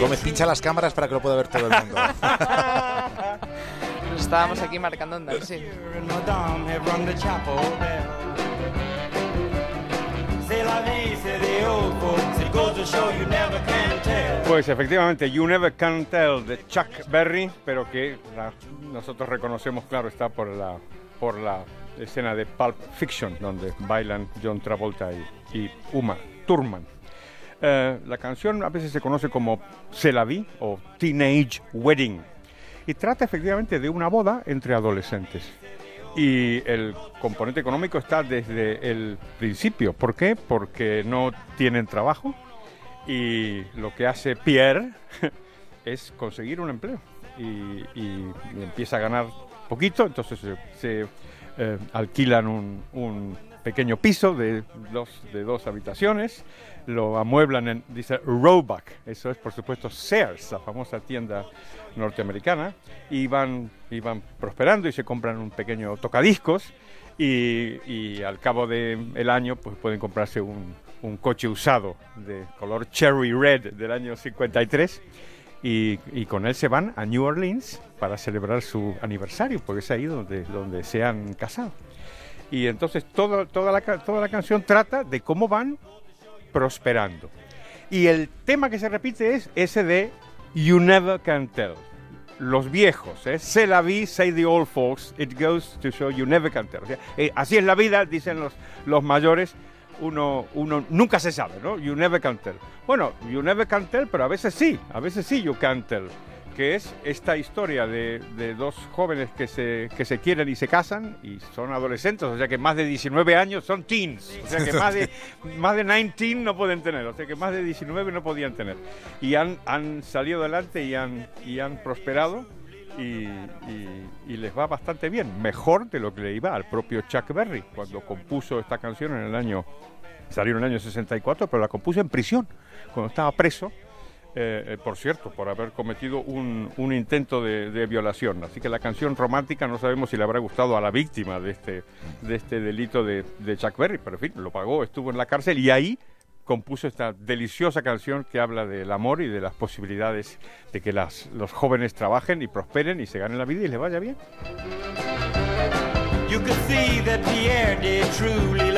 Gómez, pincha las cámaras para que lo pueda ver todo el mundo. Nos estábamos aquí marcando en sí. Pues efectivamente, You Never Can Tell de Chuck Berry, pero que nosotros reconocemos, claro, está por la, por la escena de Pulp Fiction, donde bailan John Travolta y, Uma Thurman. Eh, la canción a veces se conoce como Se la vi o Teenage Wedding y trata efectivamente de una boda entre adolescentes y el componente económico está desde el principio. ¿Por qué? Porque no tienen trabajo y lo que hace Pierre es conseguir un empleo y, empieza a ganar poquito, entonces se, eh, alquilan un, pequeño piso de dos, de dos habitaciones, lo amueblan en, dice Roebuck, eso es por supuesto Sears, la famosa tienda norteamericana. Y van, prosperando y se compran un pequeño tocadiscos. Y, al cabo del año pues pueden comprarse un, coche usado de color cherry red del año 53 y, y, con él se van a New Orleans para celebrar su aniversario porque es ahí donde, donde se han casado. Y entonces toda, toda, la, toda la canción trata de cómo van prosperando. Y el tema que se repite es ese de You Never Can Tell los viejos, ¿eh? Se la vi, say the old folks, it goes to show you never can tell. Eh, así es la vida, dicen los, los mayores, uno, uno nunca se sabe, ¿no? You never can tell. Bueno, you never can tell, pero a veces sí, a veces sí you can tell que es esta historia de, dos jóvenes que se, que se quieren y se casan y son adolescentes, o sea que más de 19 años son teens, o sea que más de, más de 19 no pueden tener, o sea que más de 19 no podían tener. Y han, han salido adelante y han, y han prosperado y, y, les va bastante bien, mejor de lo que le iba al propio Chuck Berry cuando compuso esta canción en el año, salió en el año 64, pero la compuso en prisión, cuando estaba preso eh, eh, por cierto, por haber cometido un, intento de, violación. Así que la canción romántica no sabemos si le habrá gustado a la víctima de este, de este delito de, Chuck Berry, pero en fin, lo pagó, estuvo en la cárcel y ahí compuso esta deliciosa canción que habla del amor y de las posibilidades de que las, los jóvenes trabajen y prosperen y se ganen la vida y les vaya bien.